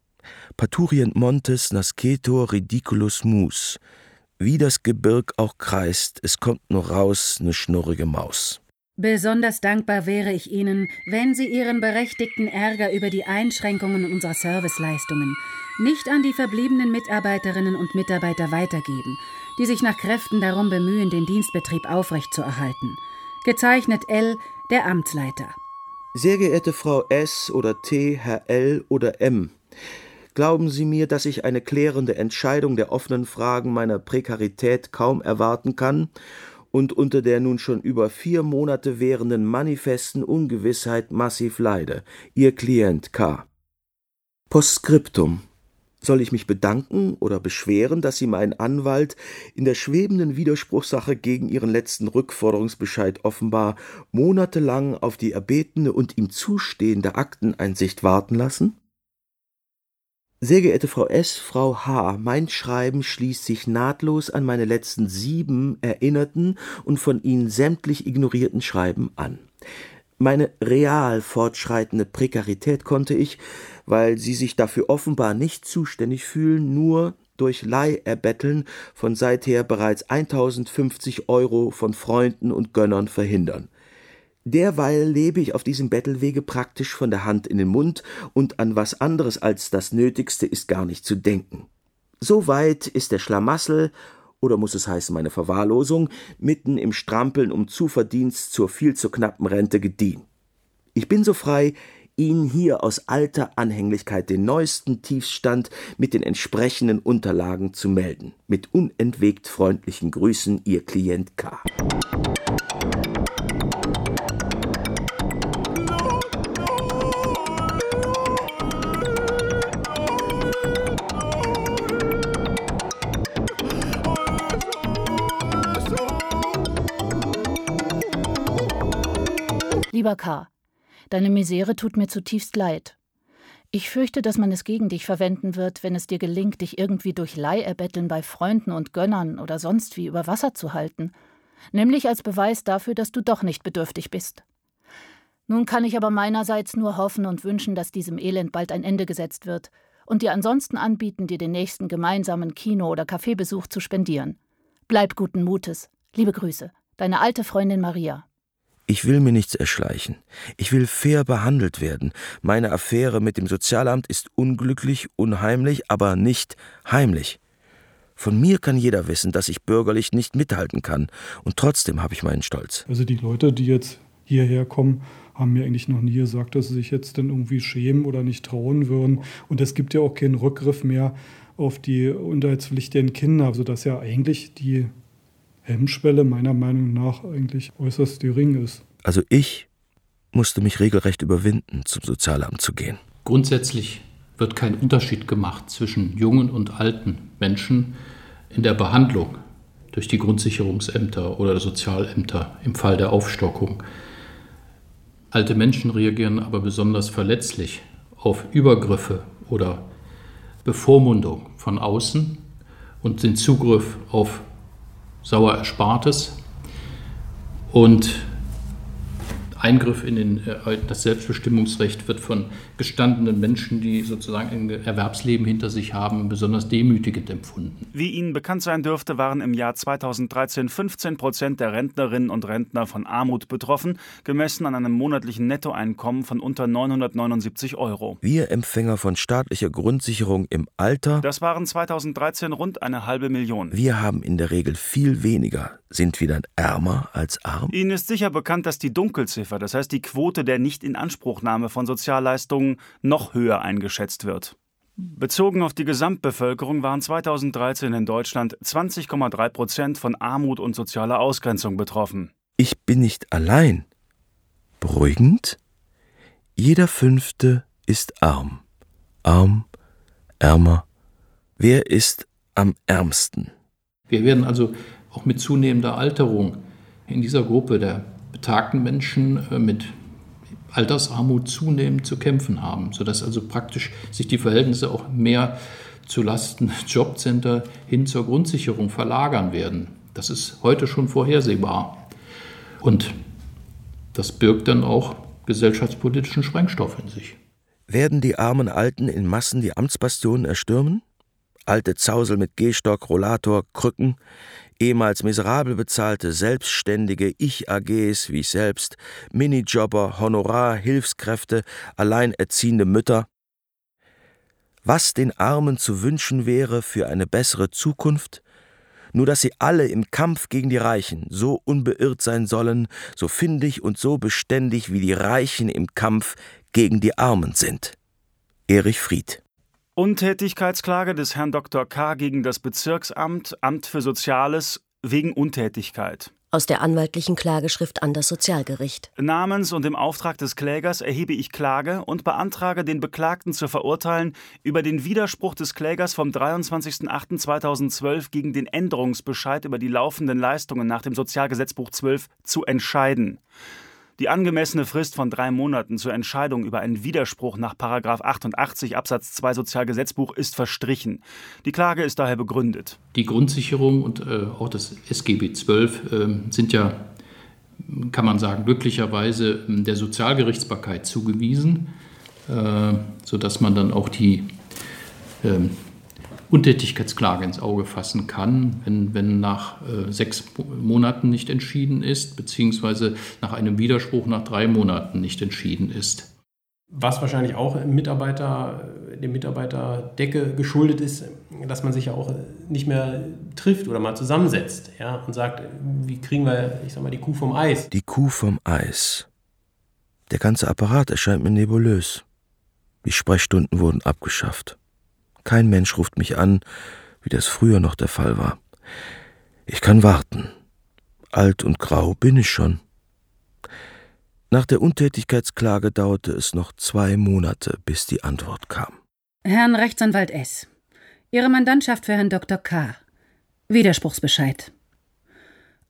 Paturient montes nascetur ridiculus mus. Wie das Gebirg auch kreist, es kommt nur raus ne schnurrige Maus. Besonders dankbar wäre ich Ihnen, wenn Sie Ihren berechtigten Ärger über die Einschränkungen unserer Serviceleistungen nicht an die verbliebenen Mitarbeiterinnen und Mitarbeiter weitergeben, die sich nach Kräften darum bemühen, den Dienstbetrieb aufrechtzuerhalten. Gezeichnet L, der Amtsleiter. Sehr geehrte Frau S oder T, Herr L oder M, glauben Sie mir, dass ich eine klärende Entscheidung der offenen Fragen meiner Prekarität kaum erwarten kann und unter der nun schon über vier Monate währenden manifesten Ungewissheit massiv leide. Ihr Klient K. Postskriptum. Soll ich mich bedanken oder beschweren, dass Sie meinen Anwalt in der schwebenden Widerspruchssache gegen Ihren letzten Rückforderungsbescheid offenbar monatelang auf die erbetene und ihm zustehende Akteneinsicht warten lassen? Sehr geehrte Frau S., Frau H., mein Schreiben schließt sich nahtlos an meine letzten sieben erinnerten und von Ihnen sämtlich ignorierten Schreiben an. Meine real fortschreitende Prekarität konnte ich, weil Sie sich dafür offenbar nicht zuständig fühlen, nur durch Leiherbetteln von seither bereits 1050 Euro von Freunden und Gönnern verhindern. Derweil lebe ich auf diesem Bettelwege praktisch von der Hand in den Mund und an was anderes als das Nötigste ist gar nicht zu denken. Soweit ist der Schlamassel oder muss es heißen meine Verwahrlosung mitten im Strampeln um Zuverdienst zur viel zu knappen Rente gediehen. Ich bin so frei, Ihnen hier aus alter Anhänglichkeit den neuesten Tiefstand mit den entsprechenden Unterlagen zu melden. Mit unentwegt freundlichen Grüßen, Ihr Klient K. Lieber K., deine Misere tut mir zutiefst leid. Ich fürchte, dass man es gegen dich verwenden wird, wenn es dir gelingt, dich irgendwie durch Leiherbetteln bei Freunden und Gönnern oder sonst wie über Wasser zu halten, nämlich als Beweis dafür, dass du doch nicht bedürftig bist. Nun kann ich aber meinerseits nur hoffen und wünschen, dass diesem Elend bald ein Ende gesetzt wird und dir ansonsten anbieten, dir den nächsten gemeinsamen Kino- oder Kaffeebesuch zu spendieren. Bleib guten Mutes. Liebe Grüße. Deine alte Freundin Maria. Ich will mir nichts erschleichen. Ich will fair behandelt werden. Meine Affäre mit dem Sozialamt ist unglücklich, unheimlich, aber nicht heimlich. Von mir kann jeder wissen, dass ich bürgerlich nicht mithalten kann. Und trotzdem habe ich meinen Stolz. Also die Leute, die jetzt hierher kommen, haben mir eigentlich noch nie gesagt, dass sie sich jetzt dann irgendwie schämen oder nicht trauen würden. Und es gibt ja auch keinen Rückgriff mehr auf die unterhaltspflichtigen Kinder, sodass ja eigentlich die Hemmschwelle meiner Meinung nach eigentlich äußerst gering ist. Also ich musste mich regelrecht überwinden, zum Sozialamt zu gehen. Grundsätzlich wird kein Unterschied gemacht zwischen jungen und alten Menschen in der Behandlung durch die Grundsicherungsämter oder Sozialämter im Fall der Aufstockung. Alte Menschen reagieren aber besonders verletzlich auf Übergriffe oder Bevormundung von außen und den Zugriff auf sauer Erspartes. Und Eingriff in den, äh, das Selbstbestimmungsrecht wird von gestandenen Menschen, die sozusagen ein Erwerbsleben hinter sich haben, besonders demütigend empfunden. Wie Ihnen bekannt sein dürfte, waren im Jahr 2013 15 Prozent der Rentnerinnen und Rentner von Armut betroffen, gemessen an einem monatlichen Nettoeinkommen von unter 979 Euro. Wir Empfänger von staatlicher Grundsicherung im Alter. Das waren 2013 rund eine halbe Million. Wir haben in der Regel viel weniger, sind wir dann ärmer als arm? Ihnen ist sicher bekannt, dass die Dunkelziffer Dunkelziffer, das heißt die Quote der Nichtinanspruchnahme von Sozialleistungen, noch höher eingeschätzt wird. Bezogen auf die Gesamtbevölkerung waren 2013 in Deutschland 20,3 Prozent von Armut und sozialer Ausgrenzung betroffen. Ich bin nicht allein. Beruhigend? Jeder Fünfte ist arm. Arm, ärmer. Wer ist am ärmsten? Wir werden also auch mit zunehmender Alterung in dieser Gruppe der betagten Menschen äh, mit Altersarmut zunehmend zu kämpfen haben, sodass also praktisch sich die Verhältnisse auch mehr zu Lasten [laughs] Jobcenter hin zur Grundsicherung verlagern werden. Das ist heute schon vorhersehbar. Und das birgt dann auch gesellschaftspolitischen Sprengstoff in sich. Werden die armen Alten in Massen die Amtsbastionen erstürmen? Alte Zausel mit Gehstock, Rollator, Krücken, ehemals miserabel bezahlte, selbstständige Ich-AGs wie ich selbst, Minijobber, Honorar, Hilfskräfte, alleinerziehende Mütter. Was den Armen zu wünschen wäre für eine bessere Zukunft, nur dass sie alle im Kampf gegen die Reichen so unbeirrt sein sollen, so findig und so beständig wie die Reichen im Kampf gegen die Armen sind. Erich Fried Untätigkeitsklage des Herrn Dr. K. gegen das Bezirksamt, Amt für Soziales wegen Untätigkeit. Aus der anwaltlichen Klageschrift an das Sozialgericht. Namens und im Auftrag des Klägers erhebe ich Klage und beantrage, den Beklagten zu verurteilen, über den Widerspruch des Klägers vom 23.08.2012 gegen den Änderungsbescheid über die laufenden Leistungen nach dem Sozialgesetzbuch 12 zu entscheiden. Die angemessene Frist von drei Monaten zur Entscheidung über einen Widerspruch nach 88 Absatz 2 Sozialgesetzbuch ist verstrichen. Die Klage ist daher begründet. Die Grundsicherung und äh, auch das SGB 12 äh, sind ja, kann man sagen, glücklicherweise ähm, der Sozialgerichtsbarkeit zugewiesen, äh, sodass man dann auch die ähm, Untätigkeitsklage ins Auge fassen kann, wenn, wenn nach äh, sechs Monaten nicht entschieden ist, beziehungsweise nach einem Widerspruch nach drei Monaten nicht entschieden ist. Was wahrscheinlich auch im Mitarbeiter, dem Mitarbeiterdecke geschuldet ist, dass man sich ja auch nicht mehr trifft oder mal zusammensetzt ja, und sagt, wie kriegen wir, ich sag mal, die Kuh vom Eis. Die Kuh vom Eis. Der ganze Apparat erscheint mir nebulös. Die Sprechstunden wurden abgeschafft. Kein Mensch ruft mich an, wie das früher noch der Fall war. Ich kann warten. Alt und grau bin ich schon. Nach der Untätigkeitsklage dauerte es noch zwei Monate, bis die Antwort kam. Herrn Rechtsanwalt S. Ihre Mandantschaft für Herrn Dr. K. Widerspruchsbescheid.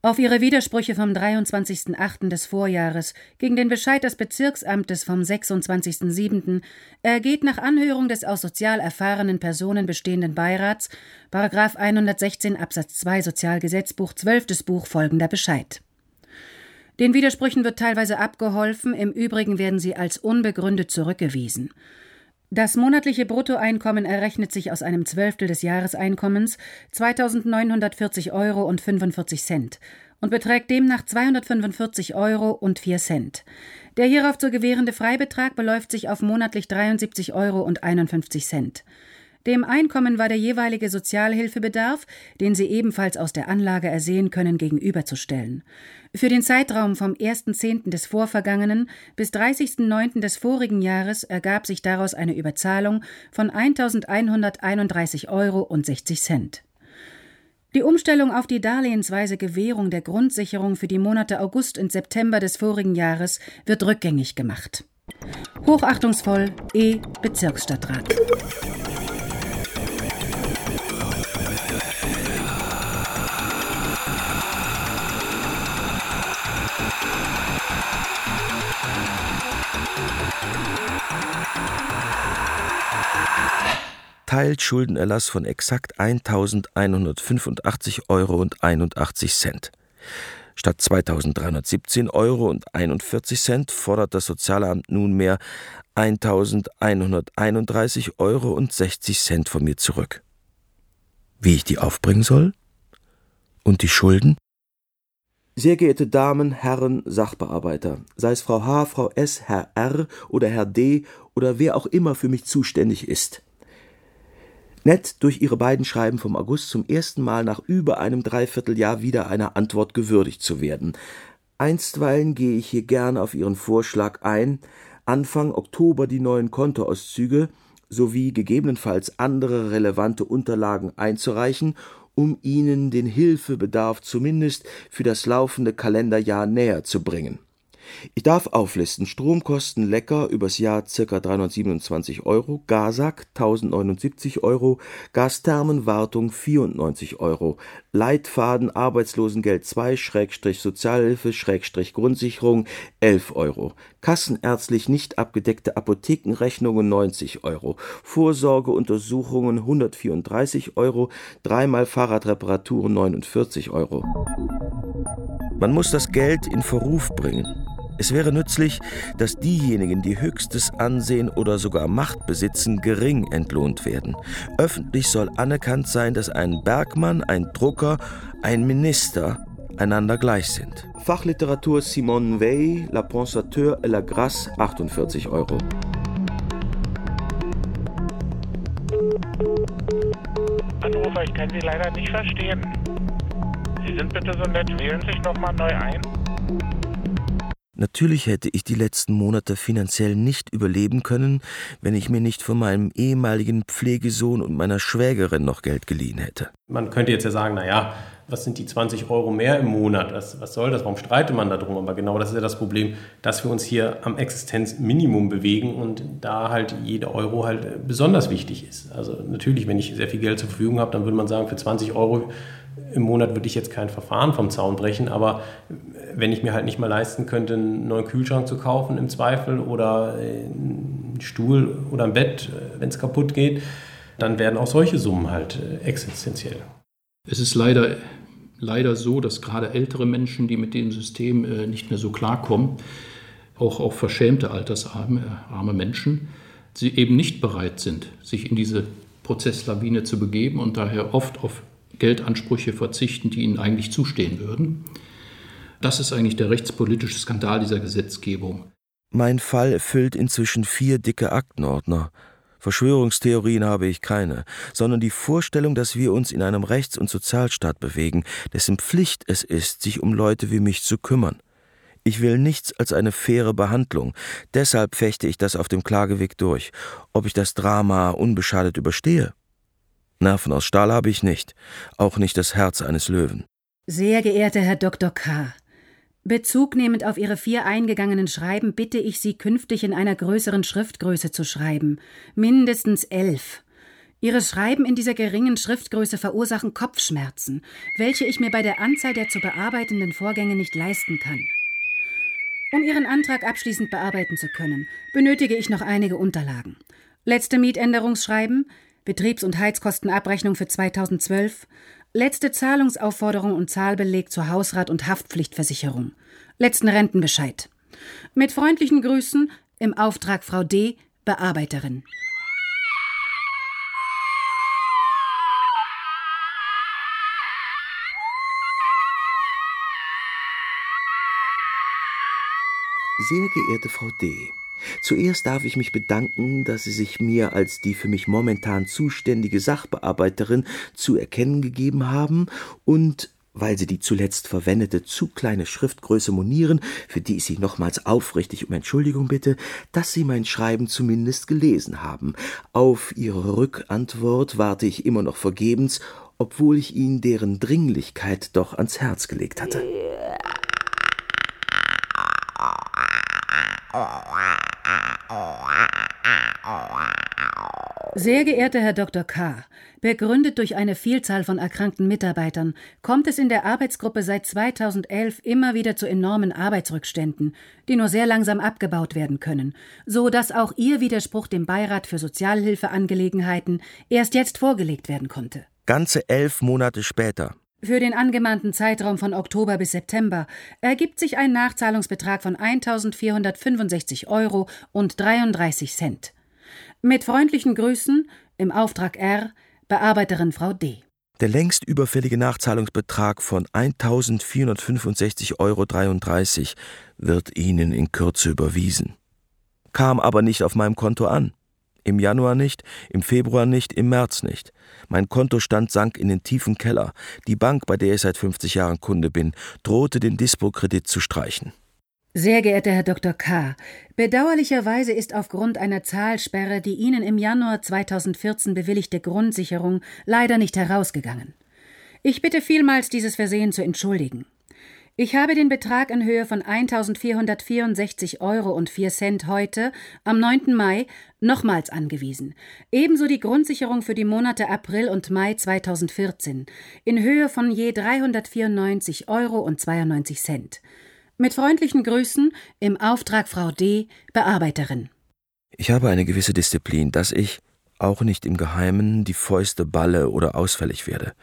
Auf ihre Widersprüche vom 23.08. des Vorjahres gegen den Bescheid des Bezirksamtes vom 26.07. ergeht nach Anhörung des aus sozial erfahrenen Personen bestehenden Beirats § 116 Absatz 2 Sozialgesetzbuch 12. Buch folgender Bescheid. Den Widersprüchen wird teilweise abgeholfen, im Übrigen werden sie als unbegründet zurückgewiesen. Das monatliche Bruttoeinkommen errechnet sich aus einem Zwölftel des Jahreseinkommens 2.940 Euro und 45 Cent und beträgt demnach 245 Euro und 4 Cent. Der hierauf zu gewährende Freibetrag beläuft sich auf monatlich 73 Euro und 51 Cent. Dem Einkommen war der jeweilige Sozialhilfebedarf, den Sie ebenfalls aus der Anlage ersehen können, gegenüberzustellen. Für den Zeitraum vom 1.10. des vorvergangenen bis 30.09. des vorigen Jahres ergab sich daraus eine Überzahlung von 1.131 Euro und 60 Cent. Die Umstellung auf die darlehensweise Gewährung der Grundsicherung für die Monate August und September des vorigen Jahres wird rückgängig gemacht. Hochachtungsvoll E. Bezirksstadtrat. Teilschuldenerlass von exakt 1.185 Euro und 81 Cent. Statt 2.317 Euro und 41 Cent fordert das Sozialamt nunmehr 1.131 Euro und 60 Cent von mir zurück. Wie ich die aufbringen soll? Und die Schulden? Sehr geehrte Damen, Herren, Sachbearbeiter, sei es Frau H., Frau S., Herr R. oder Herr D. oder wer auch immer für mich zuständig ist. Nett durch ihre beiden Schreiben vom August zum ersten Mal nach über einem Dreivierteljahr wieder einer Antwort gewürdigt zu werden. Einstweilen gehe ich hier gern auf Ihren Vorschlag ein, Anfang Oktober die neuen Kontoauszüge sowie gegebenenfalls andere relevante Unterlagen einzureichen, um Ihnen den Hilfebedarf zumindest für das laufende Kalenderjahr näher zu bringen ich darf auflisten: Stromkosten Lecker übers Jahr ca. 327 Euro, Gasack 1079 Euro, Gasthermenwartung 94 Euro, Leitfaden Arbeitslosengeld 2 Schrägstrich Sozialhilfe Schrägstrich Grundsicherung 11 Euro, kassenärztlich nicht abgedeckte Apothekenrechnungen 90 Euro, Vorsorgeuntersuchungen 134 Euro, dreimal Fahrradreparaturen 49 Euro. Man muss das Geld in Verruf bringen. Es wäre nützlich, dass diejenigen, die höchstes Ansehen oder sogar Macht besitzen, gering entlohnt werden. Öffentlich soll anerkannt sein, dass ein Bergmann, ein Drucker, ein Minister einander gleich sind. Fachliteratur Simone Weil, La Pensateur et la Grâce, 48 Euro. Anrufer, ich kann Sie leider nicht verstehen. Sie sind bitte so nett, wählen sich nochmal neu ein. Natürlich hätte ich die letzten Monate finanziell nicht überleben können, wenn ich mir nicht von meinem ehemaligen Pflegesohn und meiner Schwägerin noch Geld geliehen hätte. Man könnte jetzt ja sagen, naja, was sind die 20 Euro mehr im Monat? Was, was soll das? Warum streitet man darum? Aber genau das ist ja das Problem, dass wir uns hier am Existenzminimum bewegen und da halt jeder Euro halt besonders wichtig ist. Also natürlich, wenn ich sehr viel Geld zur Verfügung habe, dann würde man sagen, für 20 Euro im Monat würde ich jetzt kein Verfahren vom Zaun brechen, aber wenn ich mir halt nicht mal leisten könnte, einen neuen Kühlschrank zu kaufen im Zweifel oder einen Stuhl oder ein Bett, wenn es kaputt geht, dann werden auch solche Summen halt existenziell. Es ist leider, leider so, dass gerade ältere Menschen, die mit dem System äh, nicht mehr so klarkommen, auch, auch verschämte altersarme äh, arme Menschen, sie eben nicht bereit sind, sich in diese Prozesslawine zu begeben und daher oft auf Geldansprüche verzichten, die ihnen eigentlich zustehen würden. Das ist eigentlich der rechtspolitische Skandal dieser Gesetzgebung. Mein Fall erfüllt inzwischen vier dicke Aktenordner. Verschwörungstheorien habe ich keine, sondern die Vorstellung, dass wir uns in einem Rechts- und Sozialstaat bewegen, dessen Pflicht es ist, sich um Leute wie mich zu kümmern. Ich will nichts als eine faire Behandlung. Deshalb fechte ich das auf dem Klageweg durch. Ob ich das Drama unbeschadet überstehe? Nerven aus Stahl habe ich nicht, auch nicht das Herz eines Löwen. Sehr geehrter Herr Dr. K., Bezug nehmend auf Ihre vier eingegangenen Schreiben bitte ich Sie künftig in einer größeren Schriftgröße zu schreiben, mindestens elf. Ihre Schreiben in dieser geringen Schriftgröße verursachen Kopfschmerzen, welche ich mir bei der Anzahl der zu bearbeitenden Vorgänge nicht leisten kann. Um Ihren Antrag abschließend bearbeiten zu können, benötige ich noch einige Unterlagen. Letzte Mietänderungsschreiben, Betriebs- und Heizkostenabrechnung für 2012, letzte Zahlungsaufforderung und Zahlbeleg zur Hausrat- und Haftpflichtversicherung, letzten Rentenbescheid. Mit freundlichen Grüßen im Auftrag Frau D., Bearbeiterin. Sehr geehrte Frau D., Zuerst darf ich mich bedanken, dass Sie sich mir als die für mich momentan zuständige Sachbearbeiterin zu erkennen gegeben haben und weil Sie die zuletzt verwendete zu kleine Schriftgröße monieren, für die ich Sie nochmals aufrichtig um Entschuldigung bitte, dass Sie mein Schreiben zumindest gelesen haben. Auf Ihre Rückantwort warte ich immer noch vergebens, obwohl ich Ihnen deren Dringlichkeit doch ans Herz gelegt hatte. Sehr geehrter Herr Dr. K., begründet durch eine Vielzahl von erkrankten Mitarbeitern, kommt es in der Arbeitsgruppe seit 2011 immer wieder zu enormen Arbeitsrückständen, die nur sehr langsam abgebaut werden können, so dass auch Ihr Widerspruch dem Beirat für Sozialhilfeangelegenheiten erst jetzt vorgelegt werden konnte. Ganze elf Monate später. Für den angemahnten Zeitraum von Oktober bis September ergibt sich ein Nachzahlungsbetrag von 1.465 Euro und 33 Cent. Mit freundlichen Grüßen im Auftrag R, Bearbeiterin Frau D. Der längst überfällige Nachzahlungsbetrag von 1.465,33 Euro wird Ihnen in Kürze überwiesen. Kam aber nicht auf meinem Konto an. Im Januar nicht, im Februar nicht, im März nicht. Mein Kontostand sank in den tiefen Keller. Die Bank, bei der ich seit 50 Jahren Kunde bin, drohte den Dispo-Kredit zu streichen. Sehr geehrter Herr Dr. K., bedauerlicherweise ist aufgrund einer Zahlsperre die Ihnen im Januar 2014 bewilligte Grundsicherung leider nicht herausgegangen. Ich bitte vielmals, dieses Versehen zu entschuldigen. Ich habe den Betrag in Höhe von 1.464 Euro und 4 Cent heute, am 9. Mai, nochmals angewiesen. Ebenso die Grundsicherung für die Monate April und Mai 2014 in Höhe von je 394 Euro und 92 Cent. Mit freundlichen Grüßen im Auftrag Frau D., Bearbeiterin. Ich habe eine gewisse Disziplin, dass ich, auch nicht im Geheimen, die Fäuste balle oder ausfällig werde.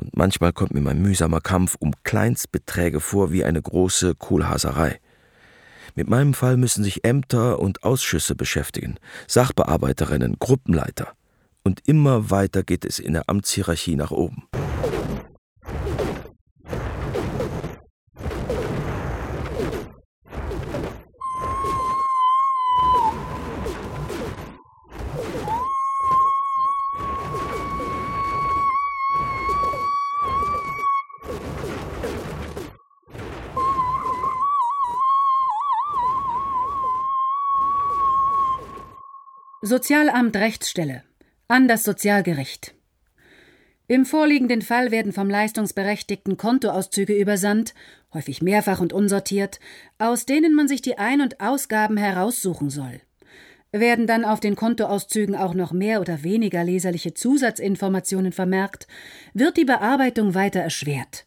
Und manchmal kommt mir mein mühsamer Kampf um Kleinstbeträge vor wie eine große Kohlhaserei. Mit meinem Fall müssen sich Ämter und Ausschüsse beschäftigen, Sachbearbeiterinnen, Gruppenleiter. Und immer weiter geht es in der Amtshierarchie nach oben. Sozialamt Rechtsstelle an das Sozialgericht. Im vorliegenden Fall werden vom Leistungsberechtigten Kontoauszüge übersandt, häufig mehrfach und unsortiert, aus denen man sich die Ein- und Ausgaben heraussuchen soll. Werden dann auf den Kontoauszügen auch noch mehr oder weniger leserliche Zusatzinformationen vermerkt, wird die Bearbeitung weiter erschwert.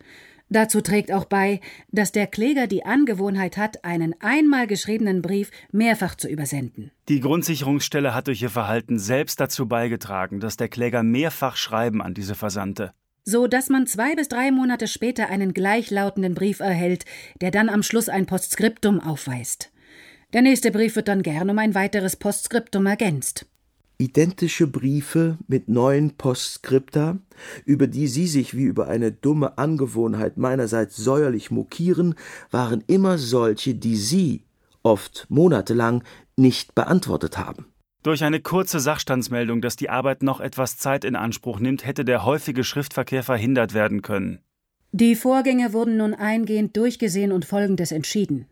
Dazu trägt auch bei, dass der Kläger die Angewohnheit hat, einen einmal geschriebenen Brief mehrfach zu übersenden. Die Grundsicherungsstelle hat durch ihr Verhalten selbst dazu beigetragen, dass der Kläger mehrfach Schreiben an diese versandte. So dass man zwei bis drei Monate später einen gleichlautenden Brief erhält, der dann am Schluss ein Postskriptum aufweist. Der nächste Brief wird dann gern um ein weiteres Postskriptum ergänzt identische Briefe mit neuen Postskripta, über die Sie sich wie über eine dumme Angewohnheit meinerseits säuerlich mokieren, waren immer solche, die Sie, oft monatelang, nicht beantwortet haben. Durch eine kurze Sachstandsmeldung, dass die Arbeit noch etwas Zeit in Anspruch nimmt, hätte der häufige Schriftverkehr verhindert werden können. Die Vorgänge wurden nun eingehend durchgesehen und Folgendes entschieden.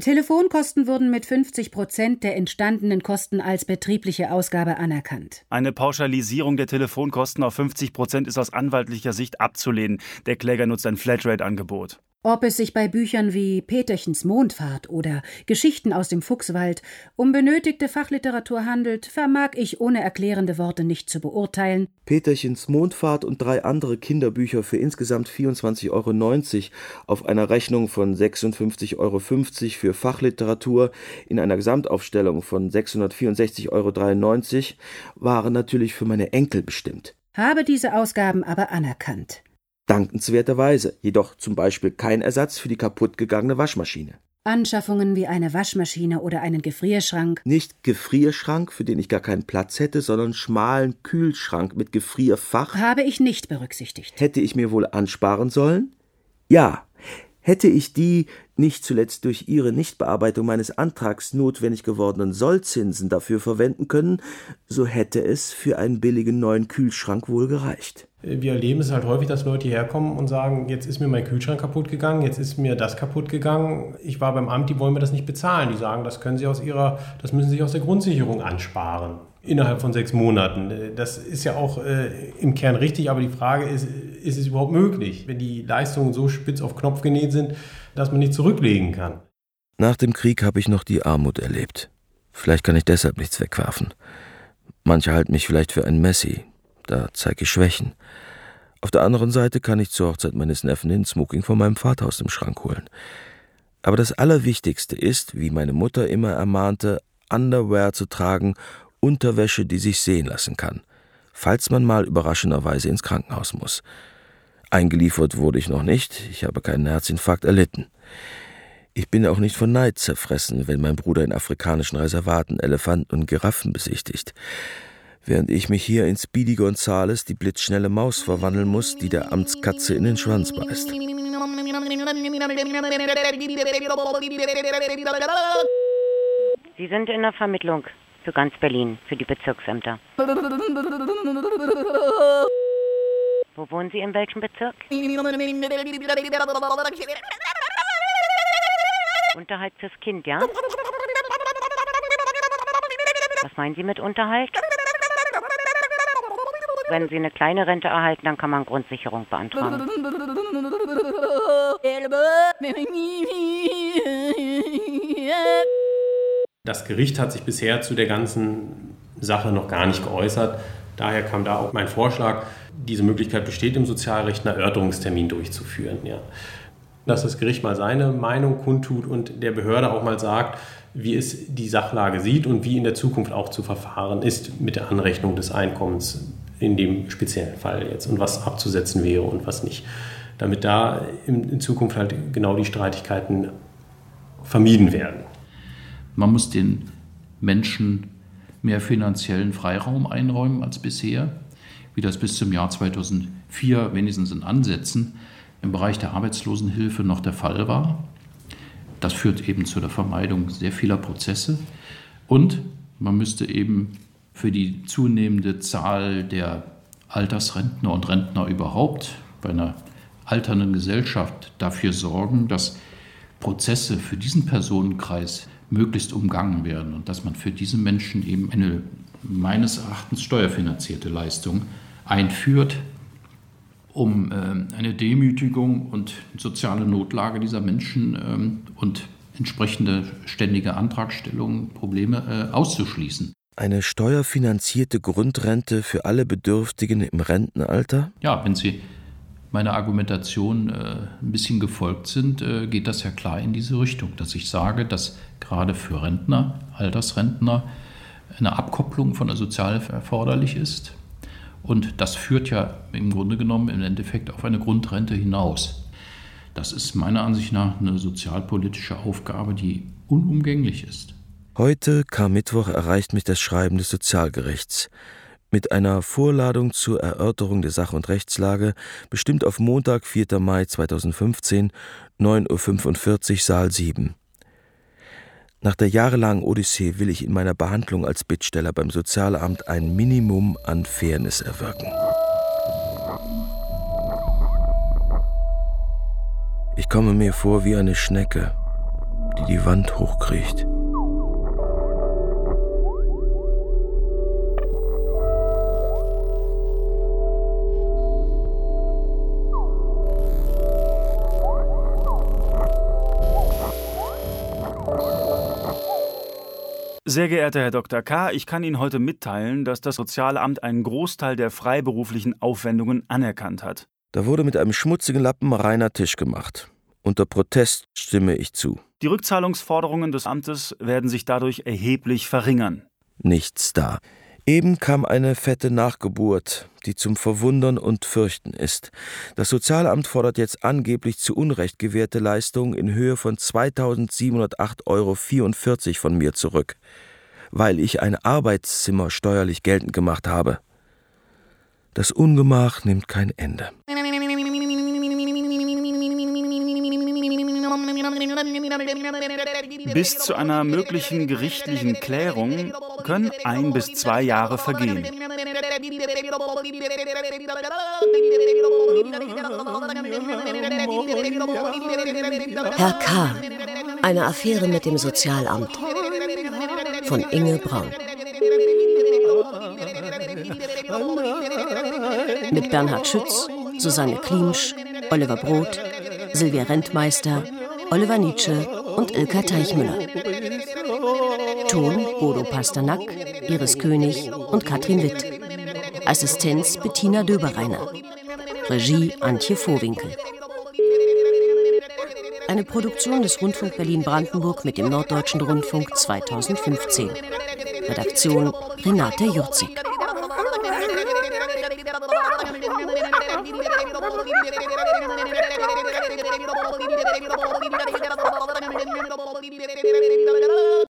Telefonkosten wurden mit 50 Prozent der entstandenen Kosten als betriebliche Ausgabe anerkannt. Eine Pauschalisierung der Telefonkosten auf 50 Prozent ist aus anwaltlicher Sicht abzulehnen. Der Kläger nutzt ein Flatrate-Angebot. Ob es sich bei Büchern wie Peterchens Mondfahrt oder Geschichten aus dem Fuchswald um benötigte Fachliteratur handelt, vermag ich ohne erklärende Worte nicht zu beurteilen. Peterchens Mondfahrt und drei andere Kinderbücher für insgesamt 24,90 Euro auf einer Rechnung von 56,50 Euro für Fachliteratur in einer Gesamtaufstellung von 664,93 Euro waren natürlich für meine Enkel bestimmt. Habe diese Ausgaben aber anerkannt. Dankenswerterweise jedoch zum Beispiel kein Ersatz für die kaputtgegangene Waschmaschine. Anschaffungen wie eine Waschmaschine oder einen Gefrierschrank. Nicht Gefrierschrank, für den ich gar keinen Platz hätte, sondern schmalen Kühlschrank mit Gefrierfach. Habe ich nicht berücksichtigt. Hätte ich mir wohl ansparen sollen? Ja. Hätte ich die, nicht zuletzt durch Ihre Nichtbearbeitung meines Antrags notwendig gewordenen Sollzinsen dafür verwenden können, so hätte es für einen billigen neuen Kühlschrank wohl gereicht wir erleben es halt häufig, dass Leute hierher kommen und sagen, jetzt ist mir mein Kühlschrank kaputt gegangen, jetzt ist mir das kaputt gegangen. Ich war beim Amt, die wollen mir das nicht bezahlen. Die sagen, das können sie aus ihrer, das müssen sie aus der Grundsicherung ansparen. Innerhalb von sechs Monaten. Das ist ja auch äh, im Kern richtig, aber die Frage ist, ist es überhaupt möglich, wenn die Leistungen so spitz auf Knopf genäht sind, dass man nicht zurücklegen kann? Nach dem Krieg habe ich noch die Armut erlebt. Vielleicht kann ich deshalb nichts wegwerfen. Manche halten mich vielleicht für ein Messi, da zeige ich Schwächen. Auf der anderen Seite kann ich zur Hochzeit meines Neffen den Smoking von meinem Vater aus dem Schrank holen. Aber das Allerwichtigste ist, wie meine Mutter immer ermahnte, Underwear zu tragen, Unterwäsche, die sich sehen lassen kann, falls man mal überraschenderweise ins Krankenhaus muss. Eingeliefert wurde ich noch nicht, ich habe keinen Herzinfarkt erlitten. Ich bin auch nicht von Neid zerfressen, wenn mein Bruder in afrikanischen Reservaten Elefanten und Giraffen besichtigt während ich mich hier in Speedy Gonzales, die blitzschnelle Maus, verwandeln muss, die der Amtskatze in den Schwanz beißt. Sie sind in der Vermittlung für ganz Berlin, für die Bezirksämter. Wo wohnen Sie in welchem Bezirk? Unterhalt fürs Kind, ja? Was meinen Sie mit Unterhalt? Wenn Sie eine kleine Rente erhalten, dann kann man Grundsicherung beantragen. Das Gericht hat sich bisher zu der ganzen Sache noch gar nicht geäußert. Daher kam da auch mein Vorschlag, diese Möglichkeit besteht im Sozialrecht, einen Erörterungstermin durchzuführen. Ja. Dass das Gericht mal seine Meinung kundtut und der Behörde auch mal sagt, wie es die Sachlage sieht und wie in der Zukunft auch zu verfahren ist mit der Anrechnung des Einkommens in dem speziellen Fall jetzt und was abzusetzen wäre und was nicht. Damit da in, Zukunft halt genau die Streitigkeiten vermieden werden. Man muss den Menschen mehr finanziellen Freiraum einräumen als bisher, wie das bis zum Jahr 2004 wenigstens in Ansätzen im Bereich der Arbeitslosenhilfe noch der Fall war. Das führt eben zu der Vermeidung sehr vieler Prozesse. Und man müsste eben für die zunehmende Zahl der Altersrentner und Rentner überhaupt bei einer alternden Gesellschaft dafür sorgen, dass Prozesse für diesen Personenkreis möglichst umgangen werden und dass man für diese Menschen eben eine meines Erachtens steuerfinanzierte Leistung einführt, um äh, eine Demütigung und soziale Notlage dieser Menschen ähm, und entsprechende ständige Antragstellungen, Probleme äh, auszuschließen. Eine steuerfinanzierte Grundrente für alle Bedürftigen im Rentenalter? Ja, wenn Sie meiner Argumentation äh, ein bisschen gefolgt sind, äh, geht das ja klar in diese Richtung, dass ich sage, dass gerade für Rentner, Altersrentner, eine Abkopplung von der Sozialhilfe erforderlich ist. Und das führt ja im Grunde genommen im Endeffekt auf eine Grundrente hinaus. Das ist meiner Ansicht nach eine sozialpolitische Aufgabe, die unumgänglich ist. Heute, Karmittwoch, erreicht mich das Schreiben des Sozialgerichts mit einer Vorladung zur Erörterung der Sach- und Rechtslage, bestimmt auf Montag, 4. Mai 2015, 9.45 Uhr, Saal 7. Nach der jahrelangen Odyssee will ich in meiner Behandlung als Bittsteller beim Sozialamt ein Minimum an Fairness erwirken. Ich komme mir vor wie eine Schnecke, die die Wand hochkriecht. Sehr geehrter Herr Dr. K., ich kann Ihnen heute mitteilen, dass das Sozialamt einen Großteil der freiberuflichen Aufwendungen anerkannt hat. Da wurde mit einem schmutzigen Lappen reiner Tisch gemacht. Unter Protest stimme ich zu. Die Rückzahlungsforderungen des Amtes werden sich dadurch erheblich verringern. Nichts da. Eben kam eine fette Nachgeburt, die zum Verwundern und Fürchten ist. Das Sozialamt fordert jetzt angeblich zu Unrecht gewährte Leistungen in Höhe von 2708,44 Euro von mir zurück, weil ich ein Arbeitszimmer steuerlich geltend gemacht habe. Das Ungemach nimmt kein Ende. Bis zu einer möglichen gerichtlichen Klärung können ein bis zwei Jahre vergehen. Herr K. Eine Affäre mit dem Sozialamt. Von Inge Braun. Mit Bernhard Schütz, Susanne Klimsch, Oliver Brot, Silvia Rentmeister, Oliver Nietzsche und Ilka Teichmüller. Ton Bodo Pasternak, Iris König und Katrin Witt. Assistenz Bettina Döbereiner. Regie Antje Vorwinkel. Eine Produktion des Rundfunk Berlin-Brandenburg mit dem Norddeutschen Rundfunk 2015. Redaktion Renate Jurzig. [laughs] Terima kasih telah menonton!